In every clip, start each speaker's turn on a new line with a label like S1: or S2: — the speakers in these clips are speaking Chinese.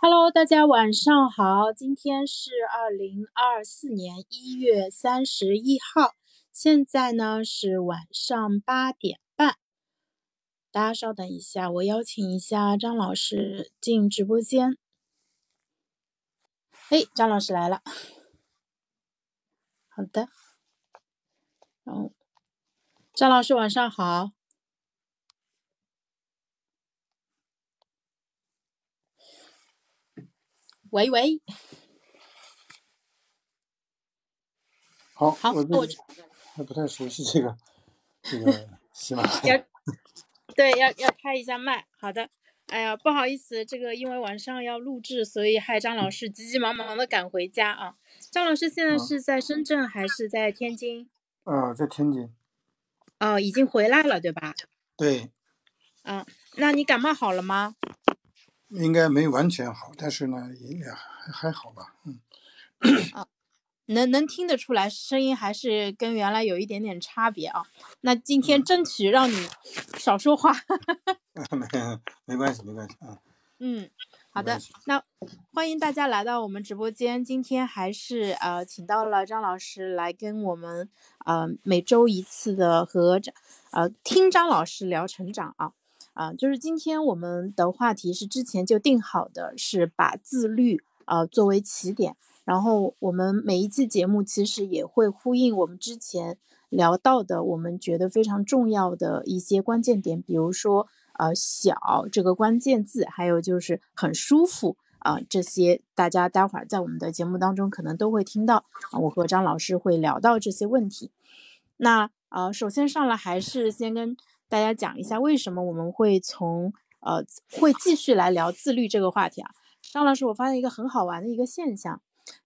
S1: Hello，大家晚上好，今天是二零二四年一月三十一号，现在呢是晚上八点半。大家稍等一下，我邀请一下张老师进直播间。嘿，张老师来了。好的。然后，张老师晚上好。喂喂，
S2: 好，
S1: 好，
S2: 我
S1: 我
S2: 还不太熟悉这个这个 喜马拉
S1: 雅。对，要要开一下麦。好的，哎呀，不好意思，这个因为晚上要录制，所以害张老师急急忙忙的赶回家啊。张老师现在是在深圳还是在天津？
S2: 呃，在天津。
S1: 哦，已经回来了，对吧？
S2: 对。
S1: 嗯，那你感冒好了吗？
S2: 应该没完全好，但是呢，也还还好吧，嗯。
S1: 啊，能能听得出来，声音还是跟原来有一点点差别啊。那今天争取让你少说话。
S2: 没 没关系，没关系啊。
S1: 嗯，好的。那欢迎大家来到我们直播间。今天还是呃，请到了张老师来跟我们呃每周一次的和张呃听张老师聊成长啊。啊，就是今天我们的话题是之前就定好的，是把自律啊作为起点。然后我们每一期节目其实也会呼应我们之前聊到的，我们觉得非常重要的一些关键点，比如说呃小这个关键字，还有就是很舒服啊这些，大家待会儿在我们的节目当中可能都会听到啊，我和张老师会聊到这些问题。那啊，首先上来还是先跟。大家讲一下为什么我们会从呃会继续来聊自律这个话题啊？张老师，我发现一个很好玩的一个现象，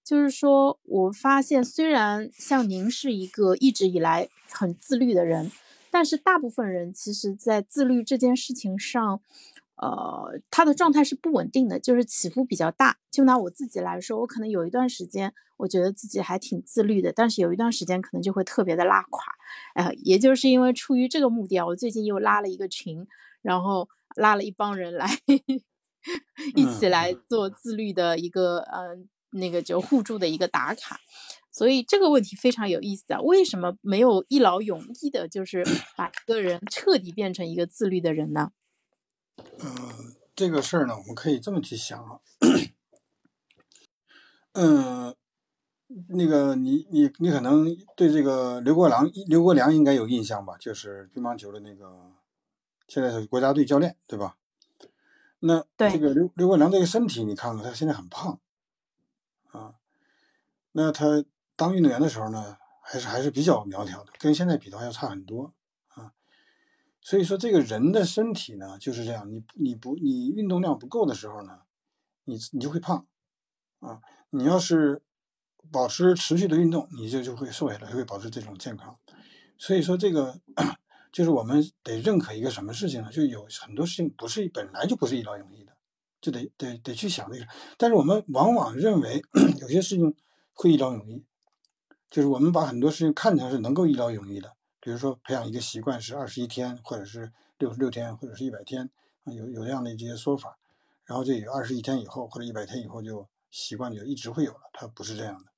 S1: 就是说我发现虽然像您是一个一直以来很自律的人，但是大部分人其实在自律这件事情上。呃，他的状态是不稳定的，就是起伏比较大。就拿我自己来说，我可能有一段时间，我觉得自己还挺自律的，但是有一段时间可能就会特别的拉垮。呃，也就是因为出于这个目的啊，我最近又拉了一个群，然后拉了一帮人来一起来做自律的一个，嗯，那个就互助的一个打卡。所以这个问题非常有意思啊，为什么没有一劳永逸的，就是 把一个人彻底变成一个自律的人呢？
S2: 嗯，这个事儿呢，我们可以这么去想啊。嗯，那个你你你可能对这个刘国梁刘国梁应该有印象吧？就是乒乓球的那个，现在是国家队教练，对吧？那这个刘刘国梁这个身体，你看看他现在很胖啊。那他当运动员的时候呢，还是还是比较苗条的，跟现在比的话要差很多啊。所以说，这个人的身体呢就是这样，你你不你运动量不够的时候呢，你你就会胖，啊，你要是保持持续的运动，你就就会瘦下来，就会保持这种健康。所以说，这个 就是我们得认可一个什么事情呢？就有很多事情不是本来就不是一劳永逸的，就得得得去想这个。但是我们往往认为 有些事情会一劳永逸，就是我们把很多事情看成是能够一劳永逸的。比如说，培养一个习惯是二十一天，或者是六十六天，或者是一百天，有有这样的这些说法。然后这有二十一天以后或者一百天以后就习惯就一直会有了，它不是这样的。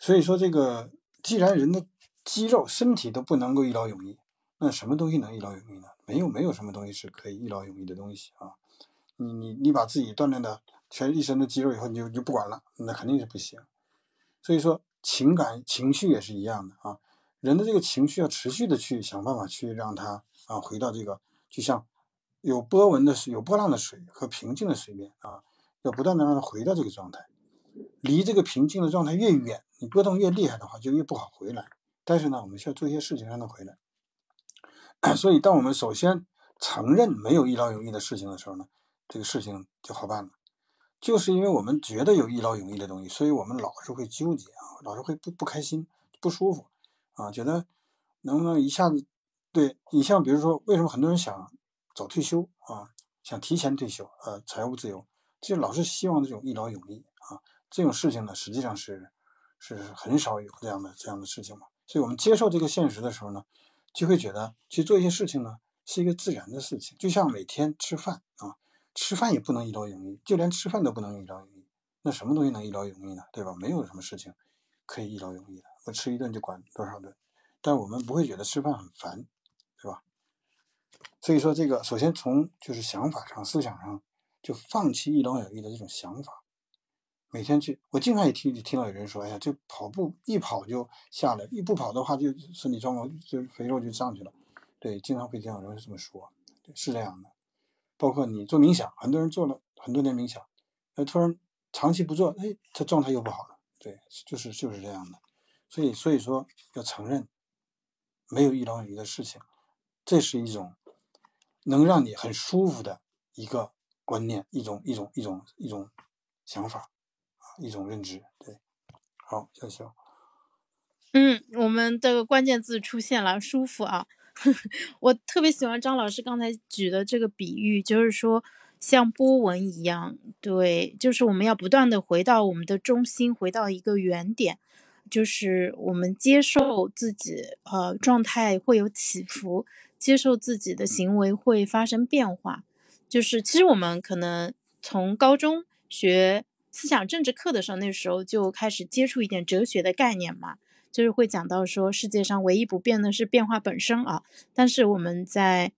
S2: 所以说，这个既然人的肌肉身体都不能够一劳永逸，那什么东西能一劳永逸呢？没有，没有什么东西是可以一劳永逸的东西啊。你你你把自己锻炼的全一身的肌肉以后，你就就不管了，那肯定是不行。所以说，情感情绪也是一样的啊。人的这个情绪要持续的去想办法去让它啊回到这个就像有波纹的水、有波浪的水和平静的水面啊，要不断的让它回到这个状态。离这个平静的状态越远，你波动越厉害的话，就越不好回来。但是呢，我们需要做一些事情让它回来。所以，当我们首先承认没有一劳永逸的事情的时候呢，这个事情就好办了。就是因为我们觉得有一劳永逸的东西，所以我们老是会纠结啊，老是会不不开心、不舒服。啊，觉得能不能一下子对你像比如说，为什么很多人想早退休啊，想提前退休，呃，财务自由，就老是希望这种一劳永逸啊，这种事情呢，实际上是是很少有这样的这样的事情嘛。所以我们接受这个现实的时候呢，就会觉得去做一些事情呢，是一个自然的事情，就像每天吃饭啊，吃饭也不能一劳永逸，就连吃饭都不能一劳永逸，那什么东西能一劳永逸呢？对吧？没有什么事情可以一劳永逸的。我吃一顿就管多少顿，但我们不会觉得吃饭很烦，对吧？所以说，这个首先从就是想法上、思想上就放弃一劳永逸的这种想法。每天去，我经常也听听到有人说：“哎呀，这跑步一跑就下来，一不跑的话就身体状况就肥肉就上去了。”对，经常会听到有人这么说，是这样的。包括你做冥想，很多人做了很多年冥想，哎，突然长期不做，哎，他状态又不好了。对，就是就是这样的。所以，所以说要承认没有一劳永逸的事情，这是一种能让你很舒服的一个观念，一种一种一种一种想法，一种认知。对，好，笑笑。
S1: 嗯，我们这个关键字出现了，舒服啊。我特别喜欢张老师刚才举的这个比喻，就是说像波纹一样，对，就是我们要不断的回到我们的中心，回到一个原点。就是我们接受自己，呃，状态会有起伏，接受自己的行为会发生变化。就是其实我们可能从高中学思想政治课的时候，那时候就开始接触一点哲学的概念嘛，就是会讲到说世界上唯一不变的是变化本身啊。但是我们在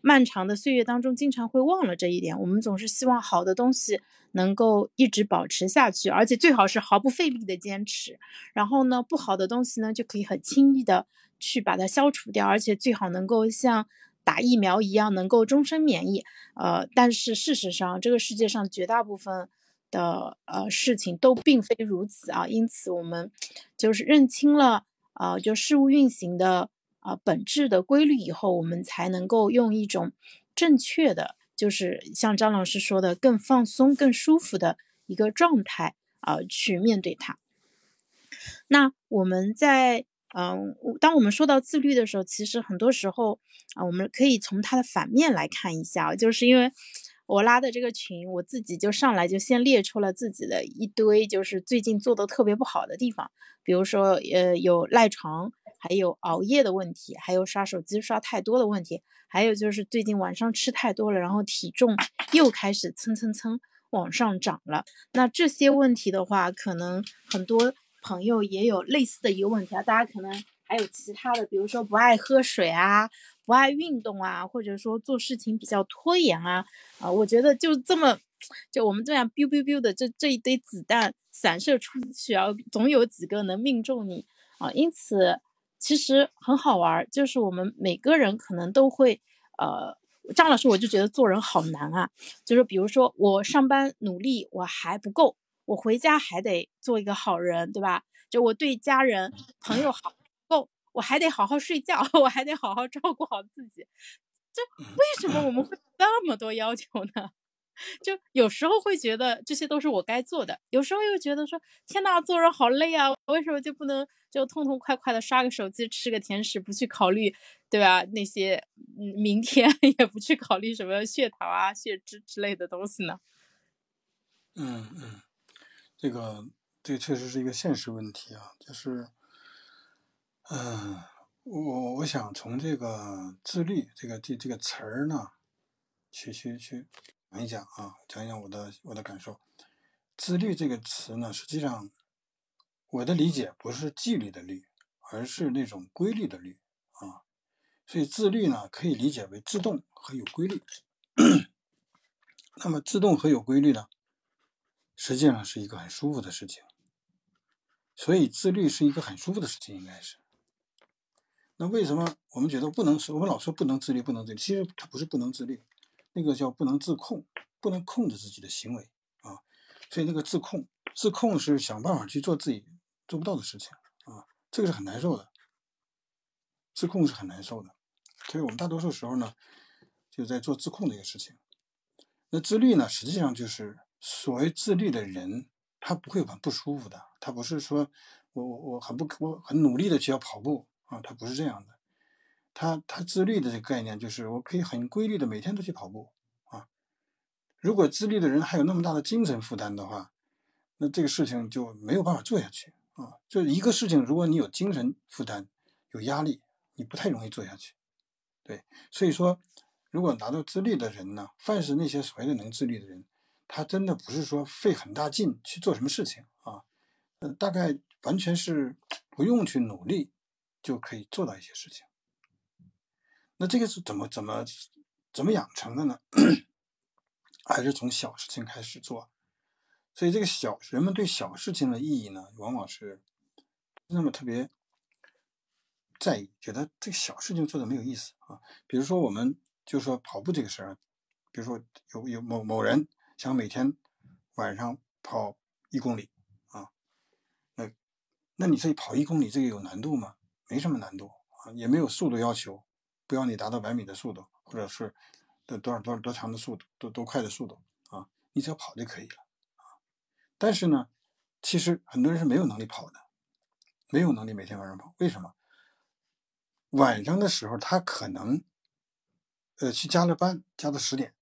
S1: 漫长的岁月当中，经常会忘了这一点。我们总是希望好的东西。能够一直保持下去，而且最好是毫不费力的坚持。然后呢，不好的东西呢，就可以很轻易的去把它消除掉，而且最好能够像打疫苗一样，能够终身免疫。呃，但是事实上，这个世界上绝大部分的呃事情都并非如此啊。因此，我们就是认清了啊，就事物运行的啊本质的规律以后，我们才能够用一种正确的。就是像张老师说的，更放松、更舒服的一个状态啊，去面对它。那我们在嗯，当我们说到自律的时候，其实很多时候啊，我们可以从它的反面来看一下，就是因为我拉的这个群，我自己就上来就先列出了自己的一堆，就是最近做的特别不好的地方，比如说呃，有赖床，还有熬夜的问题，还有刷手机刷太多的问题。还有就是最近晚上吃太多了，然后体重又开始蹭蹭蹭往上涨了。那这些问题的话，可能很多朋友也有类似的一个问题啊。大家可能还有其他的，比如说不爱喝水啊，不爱运动啊，或者说做事情比较拖延啊。啊，我觉得就这么，就我们这样 biu biu biu 的这这一堆子弹散射出去啊，总有几个能命中你啊。因此。其实很好玩，就是我们每个人可能都会，呃，张老师我就觉得做人好难啊，就是比如说我上班努力我还不够，我回家还得做一个好人，对吧？就我对家人朋友好，我还得好好睡觉，我还得好好照顾好自己，这为什么我们会那么多要求呢？就有时候会觉得这些都是我该做的，有时候又觉得说天呐，做人好累啊！为什么就不能就痛痛快快的刷个手机、吃个甜食，不去考虑，对吧？那些嗯，明天 也不去考虑什么血糖啊、血脂之类的东西呢？
S2: 嗯嗯，这个这确实是一个现实问题啊，就是，嗯，我我想从这个自律这个这这个词儿呢，去去去。讲一讲啊，讲一讲我的我的感受。自律这个词呢，实际上我的理解不是纪律的律，而是那种规律的律啊。所以自律呢，可以理解为自动和有规律。那么自动和有规律呢，实际上是一个很舒服的事情。所以自律是一个很舒服的事情，应该是。那为什么我们觉得不能？我们老说不能自律，不能自律，其实它不是不能自律。那个叫不能自控，不能控制自己的行为啊，所以那个自控，自控是想办法去做自己做不到的事情啊，这个是很难受的，自控是很难受的，所以我们大多数时候呢，就在做自控这个事情。那自律呢，实际上就是所谓自律的人，他不会很不舒服的，他不是说我我我很不我很努力的去要跑步啊，他不是这样的。他他自律的这个概念就是我可以很规律的每天都去跑步啊。如果自律的人还有那么大的精神负担的话，那这个事情就没有办法做下去啊。就一个事情，如果你有精神负担、有压力，你不太容易做下去。对，所以说如果达到自律的人呢，凡是那些所谓的能自律的人，他真的不是说费很大劲去做什么事情啊，呃，大概完全是不用去努力就可以做到一些事情。那这个是怎么怎么怎么养成的呢？还是从小事情开始做？所以这个小人们对小事情的意义呢，往往是那么特别在意，觉得这个小事情做的没有意思啊。比如说，我们就说跑步这个事儿，比如说有有某某人想每天晚上跑一公里啊，那那你这跑一公里这个有难度吗？没什么难度啊，也没有速度要求。不要你达到百米的速度，或者是的多少多少多长的速度，多多快的速度啊，你只要跑就可以了啊。但是呢，其实很多人是没有能力跑的，没有能力每天晚上跑。为什么？晚上的时候他可能呃去加了班，加到十点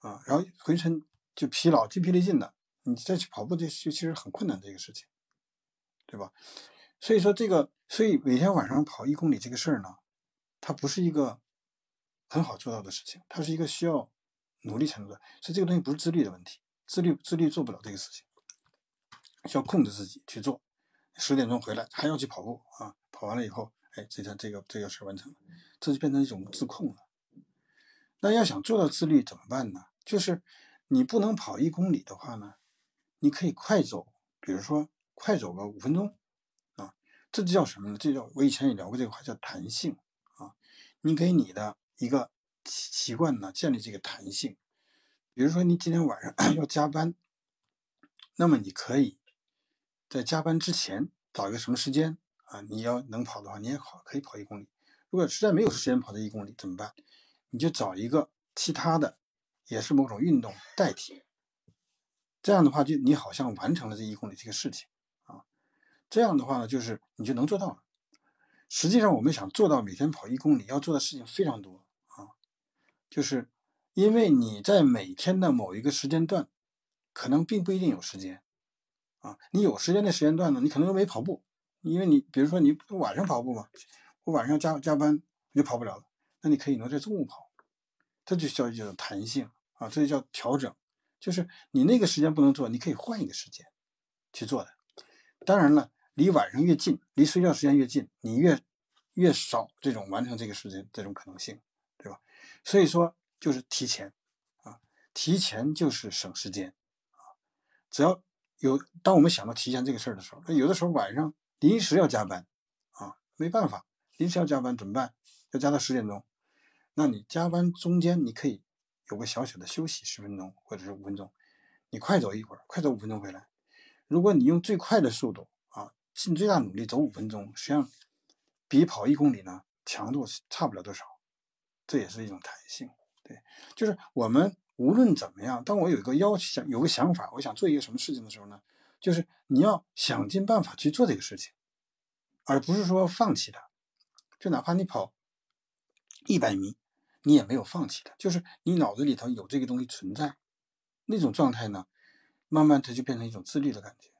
S2: 啊，然后回程就疲劳、筋疲力尽的，你再去跑步就就其实很困难的一个事情，对吧？所以说这个，所以每天晚上跑一公里这个事儿呢。它不是一个很好做到的事情，它是一个需要努力才能做。所以这个东西不是自律的问题，自律自律做不了这个事情，需要控制自己去做。十点钟回来还要去跑步啊，跑完了以后，哎，这条这个这个事儿完成了，这就变成一种自控了。那要想做到自律怎么办呢？就是你不能跑一公里的话呢，你可以快走，比如说快走个五分钟，这就叫什么呢？这叫我以前也聊过这个话，叫弹性啊。你给你的一个习惯呢，建立这个弹性。比如说，你今天晚上 要加班，那么你可以在加班之前找一个什么时间啊？你要能跑的话，你也跑，可以跑一公里。如果实在没有时间跑这一公里怎么办？你就找一个其他的，也是某种运动代替。这样的话，就你好像完成了这一公里这个事情。这样的话呢，就是你就能做到了。实际上，我们想做到每天跑一公里，要做的事情非常多啊。就是因为你在每天的某一个时间段，可能并不一定有时间啊。你有时间的时间段呢，你可能又没跑步，因为你比如说你晚上跑步嘛，我晚上加加班就跑不了了。那你可以挪在中午跑，这就叫叫弹性啊，这就叫调整。就是你那个时间不能做，你可以换一个时间去做的。当然了。离晚上越近，离睡觉时间越近，你越越少这种完成这个事情这种可能性，对吧？所以说就是提前啊，提前就是省时间啊。只要有当我们想到提前这个事儿的时候，那有的时候晚上临时要加班啊，没办法，临时要加班怎么办？要加到十点钟，那你加班中间你可以有个小小的休息十分钟或者是五分钟，你快走一会儿，快走五分钟回来。如果你用最快的速度。尽最大努力走五分钟，实际上比跑一公里呢强度差不了多少，这也是一种弹性。对，就是我们无论怎么样，当我有一个要求、想有个想法，我想做一个什么事情的时候呢，就是你要想尽办法去做这个事情，而不是说放弃它。就哪怕你跑一百米，你也没有放弃它，就是你脑子里头有这个东西存在，那种状态呢，慢慢它就变成一种自律的感觉，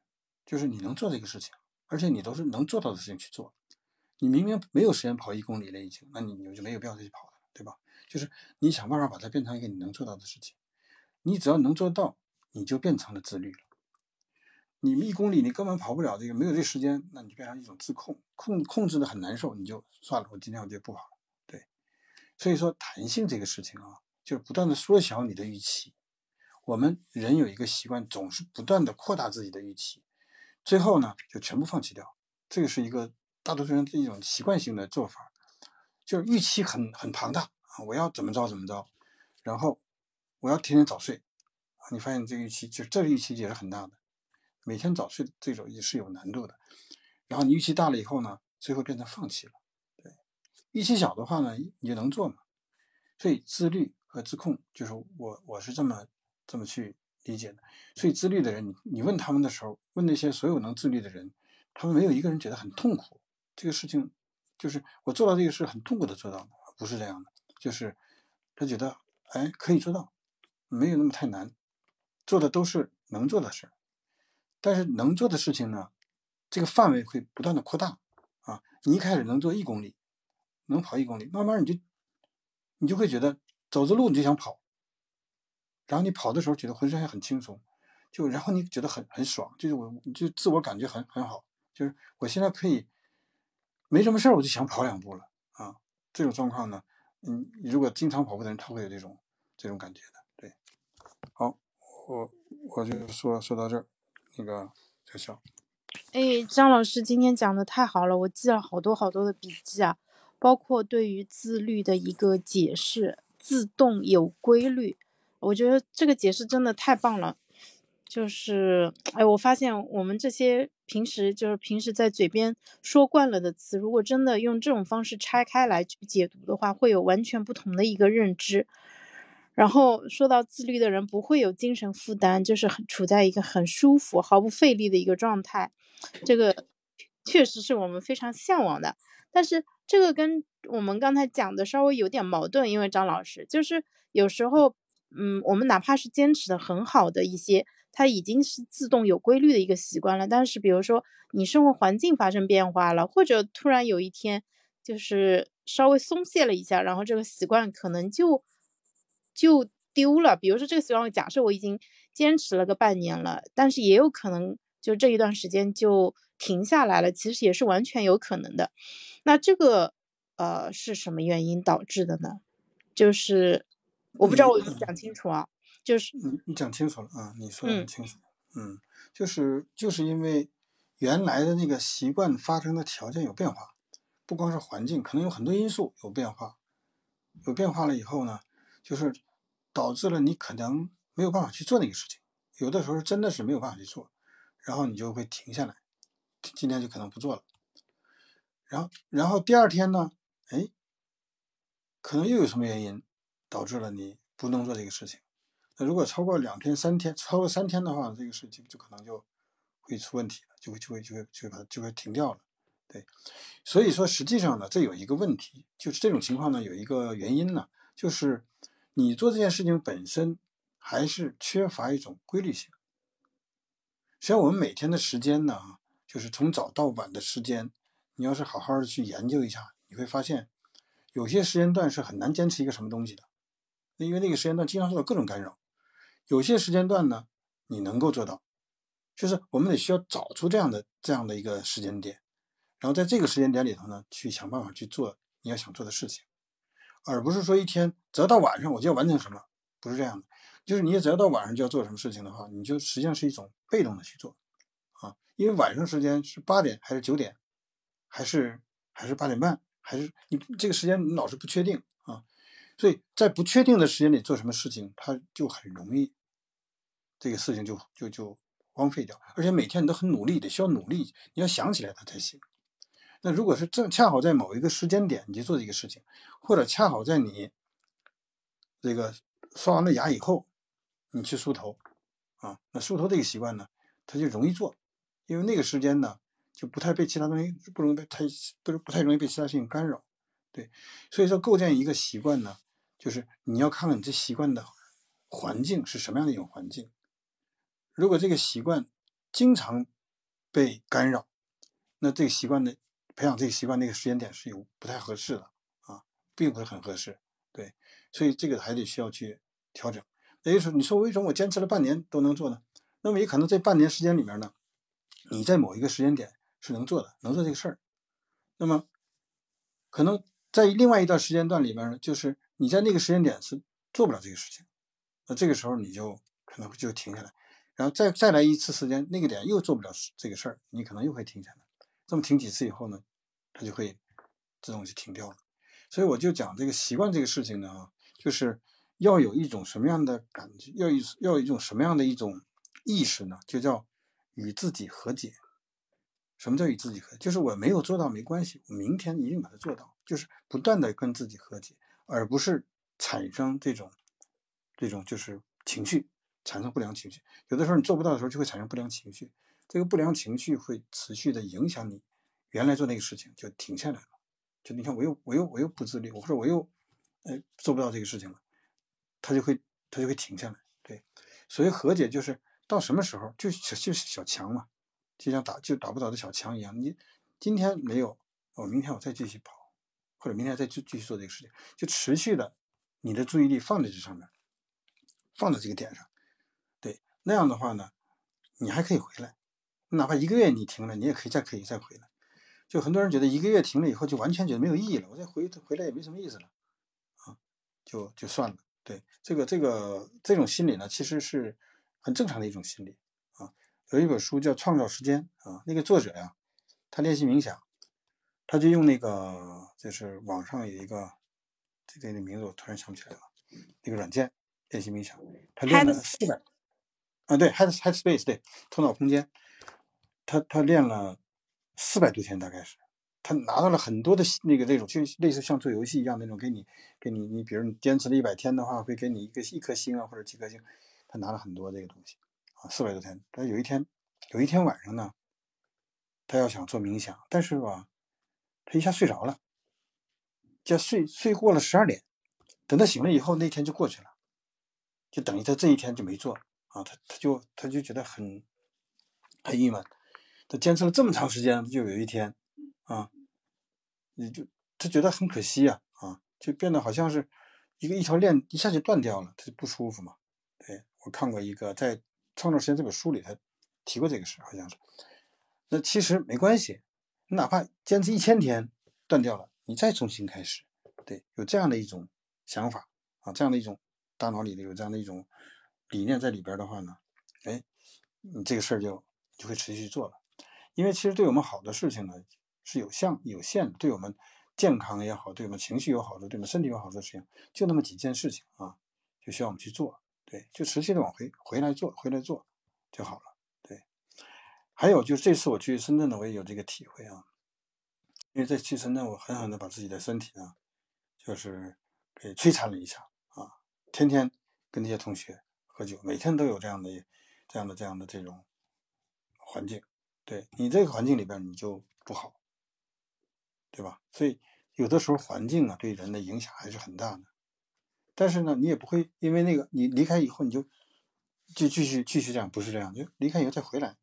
S2: 就是你能做这个事情。而且你都是能做到的事情去做，你明明没有时间跑一公里了已经，那你你就没有必要再去跑了，对吧？就是你想办法把它变成一个你能做到的事情，你只要能做到，你就变成了自律了。你一公里你根本跑不了这个，没有这时间，那你就变成一种自控，控控制的很难受，你就算了，我今天我就不跑了。对，所以说弹性这个事情啊，就是不断的缩小你的预期。我们人有一个习惯，总是不断的扩大自己的预期。最后呢，就全部放弃掉，这个是一个大多数人的一种习惯性的做法，就是预期很很庞大啊，我要怎么着怎么着，然后我要天天早睡，你发现这个预期就这个预期也是很大的，每天早睡这种也是有难度的，然后你预期大了以后呢，最后变成放弃了，对，预期小的话呢，你就能做嘛，所以自律和自控就是我我是这么这么去。理解的，所以自律的人，你你问他们的时候，问那些所有能自律的人，他们没有一个人觉得很痛苦。这个事情就是我做到这个事很痛苦的做到的，不是这样的，就是他觉得哎可以做到，没有那么太难，做的都是能做的事但是能做的事情呢，这个范围会不断的扩大啊。你一开始能做一公里，能跑一公里，慢慢你就你就会觉得走着路你就想跑，然后你跑的时候觉得浑身还很轻松，就然后你觉得很很爽，就是我就自我感觉很很好，就是我现在可以没什么事儿我就想跑两步了啊，这种状况呢，嗯，如果经常跑步的人他会有这种这种感觉的，对，好，我我就说说到这儿，那个小小。
S1: 哎，张老师今天讲的太好了，我记了好多好多的笔记啊，包括对于自律的一个解释，自动有规律，我觉得这个解释真的太棒了。就是，哎，我发现我们这些平时就是平时在嘴边说惯了的词，如果真的用这种方式拆开来去解读的话，会有完全不同的一个认知。然后说到自律的人不会有精神负担，就是很处在一个很舒服、毫不费力的一个状态，这个确实是我们非常向往的。但是这个跟我们刚才讲的稍微有点矛盾，因为张老师就是有时候，嗯，我们哪怕是坚持的很好的一些，它已经是自动有规律的一个习惯了。但是比如说你生活环境发生变化了，或者突然有一天就是稍微松懈了一下，然后这个习惯可能就。就丢了。比如说这个习惯，假设我已经坚持了个半年了，但是也有可能就这一段时间就停下来了，其实也是完全有可能的。那这个呃是什么原因导致的呢？就是我不知道我讲清楚啊。就是
S2: 你你讲清楚了啊，你说的很清楚。嗯，就是就是因为原来的那个习惯发生的条件有变化，不光是环境，可能有很多因素有变化，有变化了以后呢？就是导致了你可能没有办法去做那个事情，有的时候真的是没有办法去做，然后你就会停下来，今天就可能不做了。然后，然后第二天呢，哎，可能又有什么原因导致了你不能做这个事情。那如果超过两天、三天，超过三天的话，这个事情就可能就会出问题了，就会就会就会就会把就会停掉了。对，所以说实际上呢，这有一个问题，就是这种情况呢，有一个原因呢，就是。你做这件事情本身还是缺乏一种规律性。实际上，我们每天的时间呢，就是从早到晚的时间，你要是好好的去研究一下，你会发现，有些时间段是很难坚持一个什么东西的，因为那个时间段经常受到各种干扰。有些时间段呢，你能够做到，就是我们得需要找出这样的这样的一个时间点，然后在这个时间点里头呢，去想办法去做你要想做的事情。而不是说一天只要到晚上我就要完成什么，不是这样的。就是你只要到晚上就要做什么事情的话，你就实际上是一种被动的去做，啊，因为晚上时间是八点还是九点，还是还是八点半，还是你这个时间你老是不确定，所以在不确定的时间里做什么事情，它就很容易这个事情就就就荒废掉，而且每天你都很努力，得需要努力，你要想起来它才行。那如果是正恰好在某一个时间点你去做这个事情，或者恰好在你这个刷完了牙以后，你去梳头啊，那梳头这个习惯呢，它就容易做，因为那个时间呢就不太被其他东西不容易被太不是不太容易被其他事情干扰，对，所以说构建一个习惯呢，就是你要看看你这习惯的环境是什么样的一种环境，如果这个习惯经常被干扰，那这个习惯的。培养这个习惯那个时间点是有不太合适的啊，并不是很合适，对，所以这个还得需要去调整。也就是说，你说为什么我坚持了半年都能做呢？那么也可能这半年时间里面呢，你在某一个时间点是能做的，能做这个事儿。那么可能在另外一段时间段里面呢，就是你在那个时间点是做不了这个事情，那这个时候你就可能就停下来，然后再再来一次时间，那个点又做不了这个事儿，你可能又会停下来。这么停几次以后呢？它就会自动就停掉了，所以我就讲这个习惯这个事情呢，就是要有一种什么样的感觉，要一要一种什么样的一种意识呢？就叫与自己和解。什么叫与自己和解？就是我没有做到没关系，我明天一定把它做到。就是不断的跟自己和解，而不是产生这种这种就是情绪，产生不良情绪。有的时候你做不到的时候，就会产生不良情绪，这个不良情绪会持续的影响你。原来做那个事情就停下来了，就你看我又我又我又不自律，或者我又，哎做不到这个事情了，他就会他就会停下来。对，所以和解就是到什么时候就就是小强嘛，就像打就打不倒的小强一样。你今天没有，我明天我再继续跑，或者明天再继继续做这个事情，就持续的你的注意力放在这上面，放在这个点上，对，那样的话呢，你还可以回来，哪怕一个月你停了，你也可以再可以再回来。就很多人觉得一个月停了以后就完全觉得没有意义了，我再回回来也没什么意思了，啊，就就算了。对，这个这个这种心理呢，其实是很正常的一种心理啊。有一本书叫《创造时间》啊，那个作者呀，他练习冥想，他就用那个就是网上有一个这个的名字我突然想不起来了，那个软件练习冥想，他练了四百啊，对，Head Head Space，对，头脑空间，他他练了。四百多天大概是，他拿到了很多的那个那种，就类似像做游戏一样那种，给你给你你比如你坚持了一百天的话，会给你一个一颗星啊或者几颗星，他拿了很多这个东西啊，四百多天。但有一天有一天晚上呢，他要想做冥想，但是吧，他一下睡着了，就睡睡过了十二点，等他醒了以后，那天就过去了，就等于他这一天就没做啊，他他就他就觉得很很郁闷。他坚持了这么长时间，就有一天，啊，你就他觉得很可惜呀，啊，就变得好像是一个一条链一下就断掉了，他就不舒服嘛。对我看过一个在《创造时间》这本书里，他提过这个事，好像是。那其实没关系，你哪怕坚持一千天断掉了，你再重新开始，对，有这样的一种想法啊，这样的一种大脑里的有这样的一种理念在里边的话呢，哎，你这个事儿就就会持续做了。因为其实对我们好的事情呢是有限有限的，对我们健康也好，对我们情绪有好处，对我们身体有好处的事情，就那么几件事情啊，就需要我们去做，对，就持续的往回回来做，回来做就好了，还有就是这次我去深圳呢，我也有这个体会啊，因为在去深圳，我狠狠的把自己的身体呢，就是给摧残了一下啊，天天跟那些同学喝酒，每天都有这样的这样的这样的这种环境。对你这个环境里边你就不好，对吧？所以有的时候环境啊对人的影响还是很大的。但是呢，你也不会因为那个你离开以后你就就继续继续这样，不是这样，就离开以后再回来，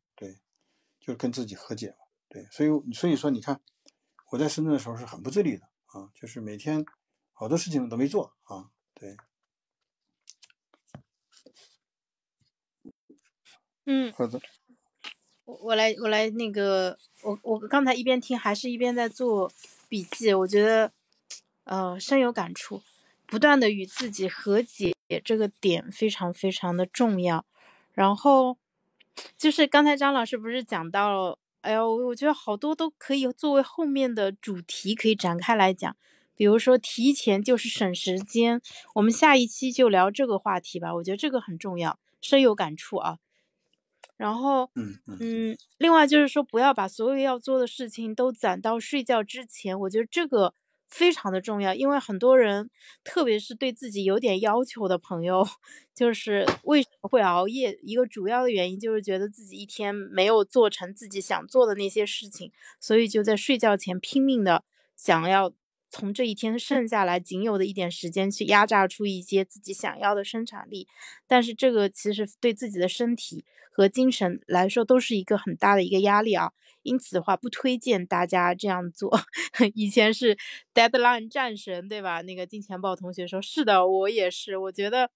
S2: 就是跟自己和解嘛，对。所以所以说你看我在深圳的时候是很不自律的啊，就是每天好多事情都没做啊，对。
S1: 嗯，
S2: 好的。
S1: 我我来我来那个我我刚才一边听还是一边在做笔记，我觉得呃深有感触，不断的与自己和解这个点非常非常的重要。然后就是刚才张老师不是讲到了，哎呦，我觉得好多都可以作为后面的主题可以展开来讲，比如说提前就是省时间，我们下一期就聊这个话题吧，我觉得这个很重要，深有感触啊。然后，
S2: 嗯
S1: 嗯，另外就是说，不要把所有要做的事情都攒到睡觉之前。我觉得这个非常的重要，因为很多人，特别是对自己有点要求的朋友，就是为什么会熬夜？一个主要的原因就是觉得自己一天没有做成自己想做的那些事情，所以就在睡觉前拼命的想要从这一天剩下来仅有的一点时间去压榨出一些自己想要的生产力。但是这个其实对自己的身体。和精神来说都是一个很大的一个压力啊，因此的话不推荐大家这样做。以前是 deadline 战神，对吧？那个金钱豹同学说是的，我也是。我觉得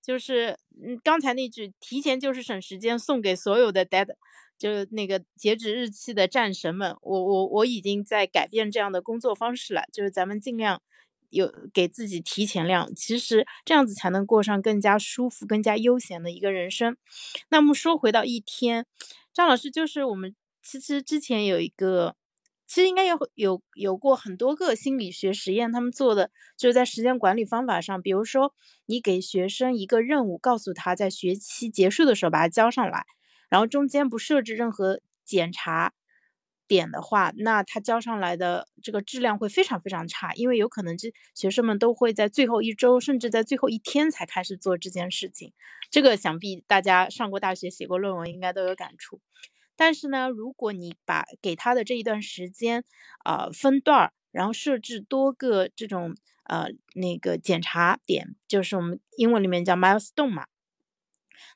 S1: 就是嗯，刚才那句提前就是省时间，送给所有的 dead 就是那个截止日期的战神们。我我我已经在改变这样的工作方式了，就是咱们尽量有给自己提前量，其实这样子才能过上更加舒服、更加悠闲的一个人生。那么说回到一天，张老师就是我们其实之前有一个，其实应该有有有过很多个心理学实验，他们做的就是在时间管理方法上，比如说你给学生一个任务，告诉他在学期结束的时候把它交上来，然后中间不设置任何检查。点的话，那他交上来的这个质量会非常非常差，因为有可能这学生们都会在最后一周，甚至在最后一天才开始做这件事情。这个想必大家上过大学、写过论文，应该都有感触。但是呢，如果你把给他的这一段时间，呃，分段儿，然后设置多个这种呃那个检查点，就是我们英文里面叫 milestone 嘛。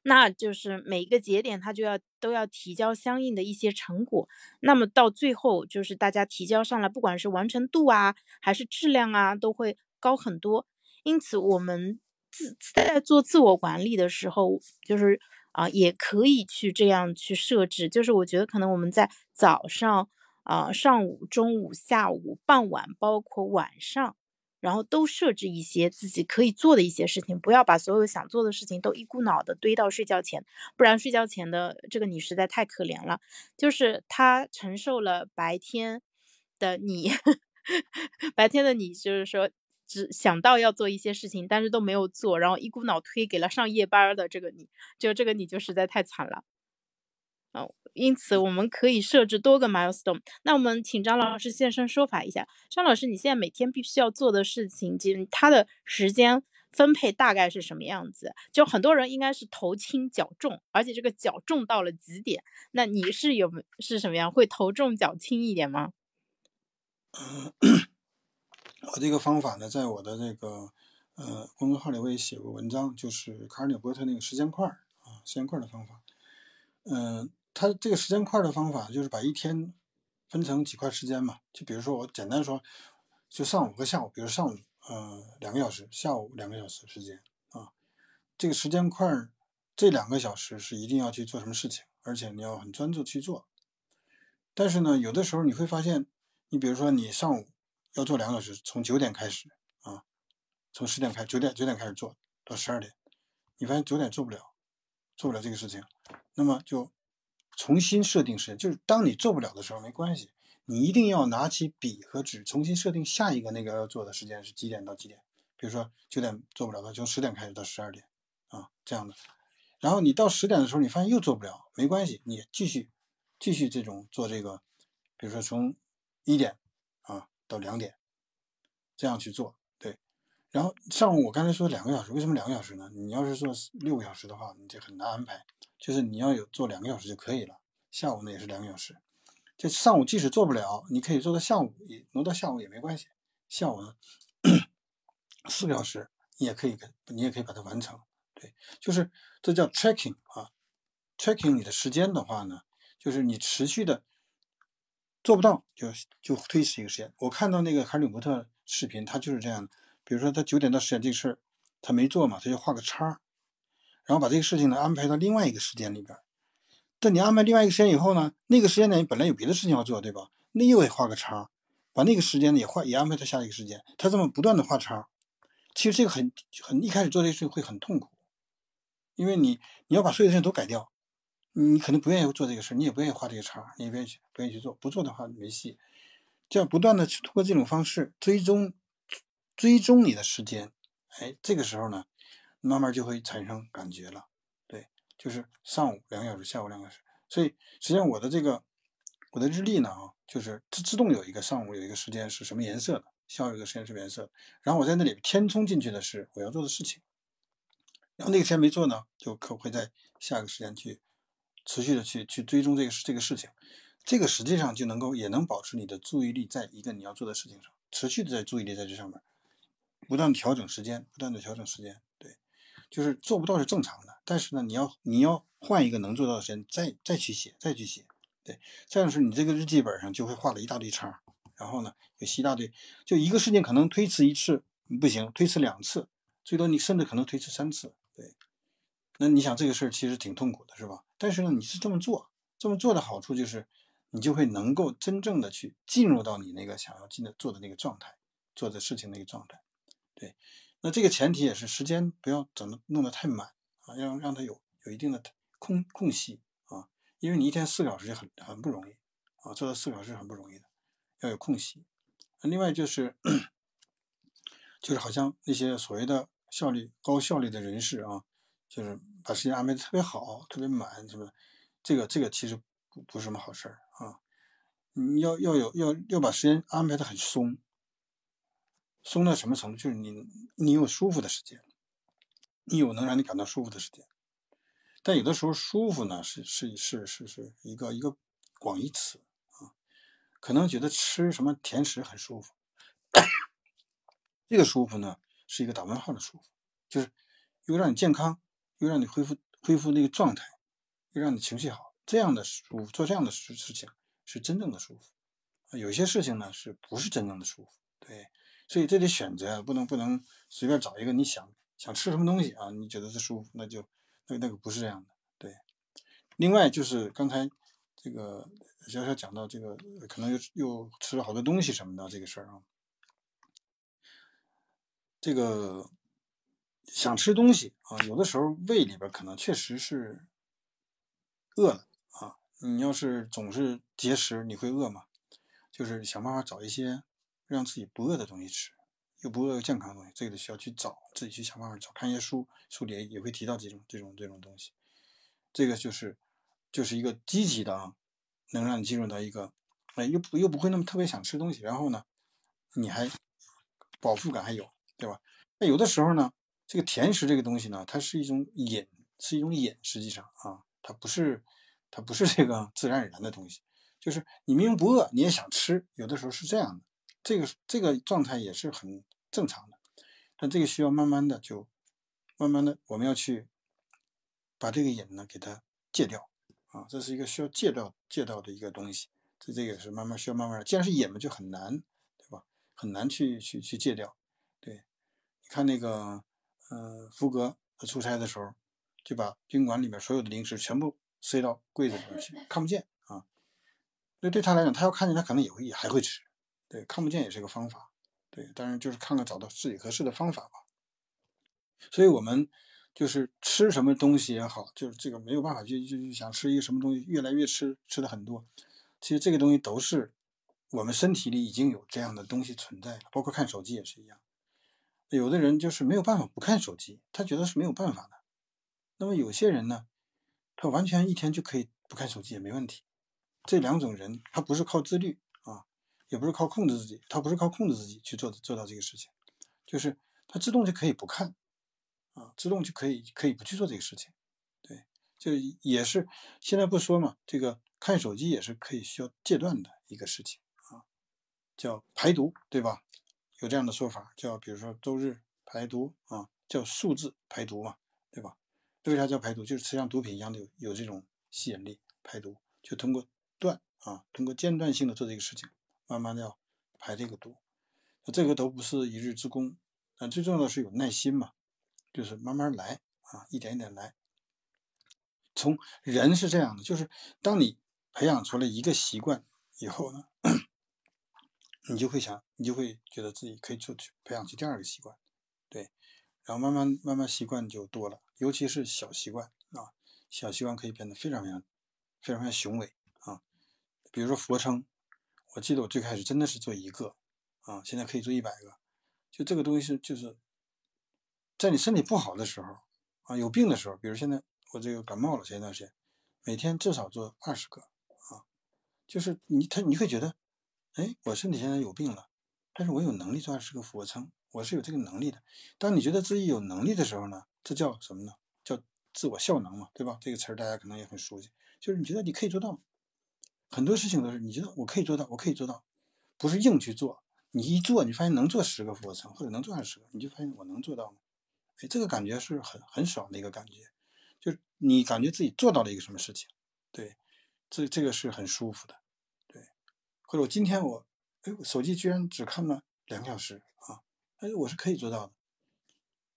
S1: 那就是每一个节点，它就要都要提交相应的一些成果。那么到最后，就是大家提交上来，不管是完成度啊，还是质量啊，都会高很多。因此我们自在做自我管理的时候，就是啊，也可以去这样去设置。就是我觉得可能我们在早上啊、上午、中午、下午、傍晚，包括晚上。然后都设置一些自己可以做的一些事情，不要把所有想做的事情都一股脑的堆到睡觉前，不然睡觉前的这个你实在太可怜了。就是他承受了白天的你，白天的你就是说只想到要做一些事情，但是都没有做，然后一股脑推给了上夜班的这个你，就这个你就实在太惨了。哦，因此我们可以设置多个 milestone。那我们请张老师现身说法一下，张老师，你现在每天必须要做的事情，其实他的时间分配大概是什么样子？就很多人应该是头轻脚重，而且这个脚重到了极点。那你是有是什么样？会头重脚轻一点吗？
S2: 我这个方法呢，在我的这个呃公众号里我也写过文章，就是卡尔纽波特那个时间块啊，时间块的方法。嗯。它这个时间块的方法就是把一天分成几块时间嘛，就比如说我简单说，就上午和下午，比如上午呃两个小时，下午两个小时时间啊，这个时间块这两个小时是一定要去做什么事情，而且你要很专注去做。但是呢，有的时候你会发现，你比如说你上午要做两小时，从九点开始啊，从十点开九点九点开始做到十二点，你发现九点做不了，做不了这个事情，那么就。重新设定时间，就是当你做不了的时候没关系，你一定要拿起笔和纸，重新设定下一个那个要做的时间是几点到几点。比如说九点做不了的，从十点开始到十二点啊这样的。然后你到十点的时候，你发现又做不了，没关系，你继续继续这种做这个，比如说从一点到两点这样去做。对，然后上午我刚才说两个小时，为什么两个小时呢？你要是做六个小时的话，你就很难安排。就是你要有做两个小时就可以了，下午呢也是两个小时。就上午即使做不了，你可以做到下午，也挪到下午也没关系。下午呢四个小时，你也可以，你也可以把它完成。对，就是这叫 tracking 啊，tracking 你的时间的话呢，就是你持续的做不到，就就推迟一个时间。我看到那个卡里伯特视频，他就是这样的。比如说他九点到十点这个事儿，他没做嘛，他就画个叉。然后把这个事情呢安排到另外一个时间里边，但你安排另外一个时间以后呢，那个时间点本来有别的事情要做，对吧？那又得画个叉，把那个时间呢也画也安排到下一个时间，他这么不断的画叉，其实这个很很一开始做这个事情会很痛苦，因为你你要把所有的事情都改掉，你可能不愿意做这个事你也不愿意画这个叉，你也不愿意不愿意去做，不做的话没戏。这样不断的通过这种方式追踪追踪你的时间，哎，这个时候呢。慢慢就会产生感觉了，对，就是上午两个小时，下午两个小时。所以实际上我的这个我的日历呢啊，就是自自动有一个上午有一个时间是什么颜色的，下午有一个时间什么颜色。然后我在那里填充进去的是我要做的事情，然后那个时间没做呢，就可会在下个时间去持续的去去追踪这个这个事情。这个实际上就能够也能保持你的注意力在一个你要做的事情上，持续的在注意力在这上面，不断调整时间，不断的调整时间。对就是做不到是正常的，但是呢，你要你要换一个能做到的时间，再再去写，再去写，对，这样是你这个日记本上就会画了一大堆叉，然后呢，有一大堆，就一个事情可能推迟一次不行，推迟两次，最多你甚至可能推迟三次，对，那你想这个事儿其实挺痛苦的，是吧？但是呢，你是这么做，这么做的好处就是，你就会能够真正的去进入到你那个想要进的做的那个状态，做的事情那个状态，对。那这个前提也是时间不要整的弄得太满啊，要让它有有一定的空空隙啊，因为你一天四个小时很很不容易啊，做到四个小时很不容易的，要有空隙。另外就是 就是好像那些所谓的效率高效率的人士啊，就是把时间安排的特别好、特别满什么，这个这个其实不不是什么好事儿啊。你要要有要要把时间安排的很松。松到什么程度？就是你，你有舒服的时间，你有能让你感到舒服的时间。但有的时候，舒服呢是是是是是一个一个广义词啊。可能觉得吃什么甜食很舒服，这个舒服呢是一个打问号的舒服，就是又让你健康，又让你恢复恢复那个状态，又让你情绪好，这样的舒服，做这样的事事情是真正的舒服。有些事情呢是不是真正的舒服？对。所以这得选择，不能不能随便找一个你想想吃什么东西啊，你觉得是舒服，那就那那个不是这样的。对，另外就是刚才这个小小讲到这个，可能又又吃了好多东西什么的这个事儿啊，这个想吃东西啊，有的时候胃里边可能确实是饿了啊，你要是总是节食，你会饿吗？就是想办法找一些。让自己不饿的东西吃，又不饿又健康的东西，这个得需要去找，自己去想办法找，看一些书，书里也会提到这种这种这种东西。这个就是就是一个积极的啊，能让你进入到一个，哎，又不又不会那么特别想吃东西，然后呢，你还饱腹感还有，对吧？那有的时候呢，这个甜食这个东西呢，它是一种瘾，是一种瘾，实际上啊，它不是它不是这个自然而然的东西，就是你明明不饿，你也想吃，有的时候是这样的。这个这个状态也是很正常的，但这个需要慢慢的就，慢慢的我们要去把这个瘾呢给它戒掉啊，这是一个需要戒掉戒掉的一个东西，这这个是慢慢需要慢慢的，既然是瘾嘛就很难，对吧？很难去去去戒掉。对，你看那个嗯福格他出差的时候，就把宾馆里面所有的零食全部塞到柜子里面去，看不见啊。那对他来讲，他要看见他可能也会也还会吃。对，看不见也是个方法，对，当然就是看看找到自己合适的方法吧。所以，我们就是吃什么东西也好，就是这个没有办法，就就想吃一个什么东西，越来越吃，吃的很多。其实这个东西都是我们身体里已经有这样的东西存在了，包括看手机也是一样。有的人就是没有办法不看手机，他觉得是没有办法的。那么有些人呢，他完全一天就可以不看手机也没问题。这两种人，他不是靠自律啊。也不是靠控制自己，他不是靠控制自己去做做到这个事情，就是他自动就可以不看，啊，自动就可以可以不去做这个事情，对，就也是现在不说嘛，这个看手机也是可以需要戒断的一个事情啊，叫排毒，对吧？有这样的说法，叫比如说周日排毒啊，叫数字排毒嘛，对吧？为啥叫排毒？就是吃像毒品一样的有有这种吸引力，排毒就通过断啊，通过间断性的做这个事情。慢慢的要排这个毒，这个都不是一日之功，那最重要的是有耐心嘛，就是慢慢来啊，一点一点来。从人是这样的，就是当你培养出了一个习惯以后呢，你就会想，你就会觉得自己可以做去培养出第二个习惯，对，然后慢慢慢慢习惯就多了，尤其是小习惯啊，小习惯可以变得非常非常非常非常雄伟啊，比如说俯卧撑。我记得我最开始真的是做一个，啊，现在可以做一百个。就这个东西是，就是在你身体不好的时候，啊，有病的时候，比如现在我这个感冒了，前一段时间，每天至少做二十个，啊，就是你他你会觉得，哎，我身体现在有病了，但是我有能力做二十个俯卧撑，我是有这个能力的。当你觉得自己有能力的时候呢，这叫什么呢？叫自我效能嘛，对吧？这个词儿大家可能也很熟悉，就是你觉得你可以做到。很多事情都是你觉得我可以做到，我可以做到，不是硬去做。你一做，你发现能做十个俯卧撑，或者能做二十个，你就发现我能做到吗？哎，这个感觉是很很爽的一个感觉，就是你感觉自己做到了一个什么事情，对，这这个是很舒服的，或者我今天我，哎，手机居然只看了两个小时啊，哎，我是可以做到的，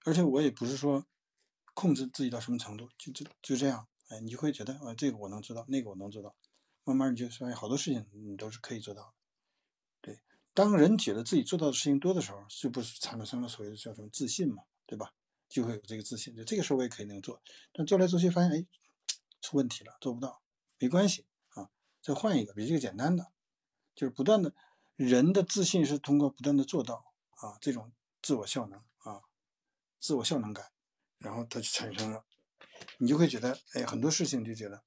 S2: 而且我也不是说控制自己到什么程度，就就就这样，哎，你就会觉得啊，这个我能做到，那个我能做到。慢慢你就发现好多事情你都是可以做到的，对。当人觉得自己做到的事情多的时候，是不是产生了所谓的叫什么自信嘛，对吧？就会有这个自信，就这个时候我也可以能做。但做来做去发现，哎，出问题了，做不到，没关系啊，再换一个比这个简单的，就是不断的，人的自信是通过不断的做到啊，这种自我效能啊，自我效能感，然后它就产生了，你就会觉得，哎，很多事情就觉得。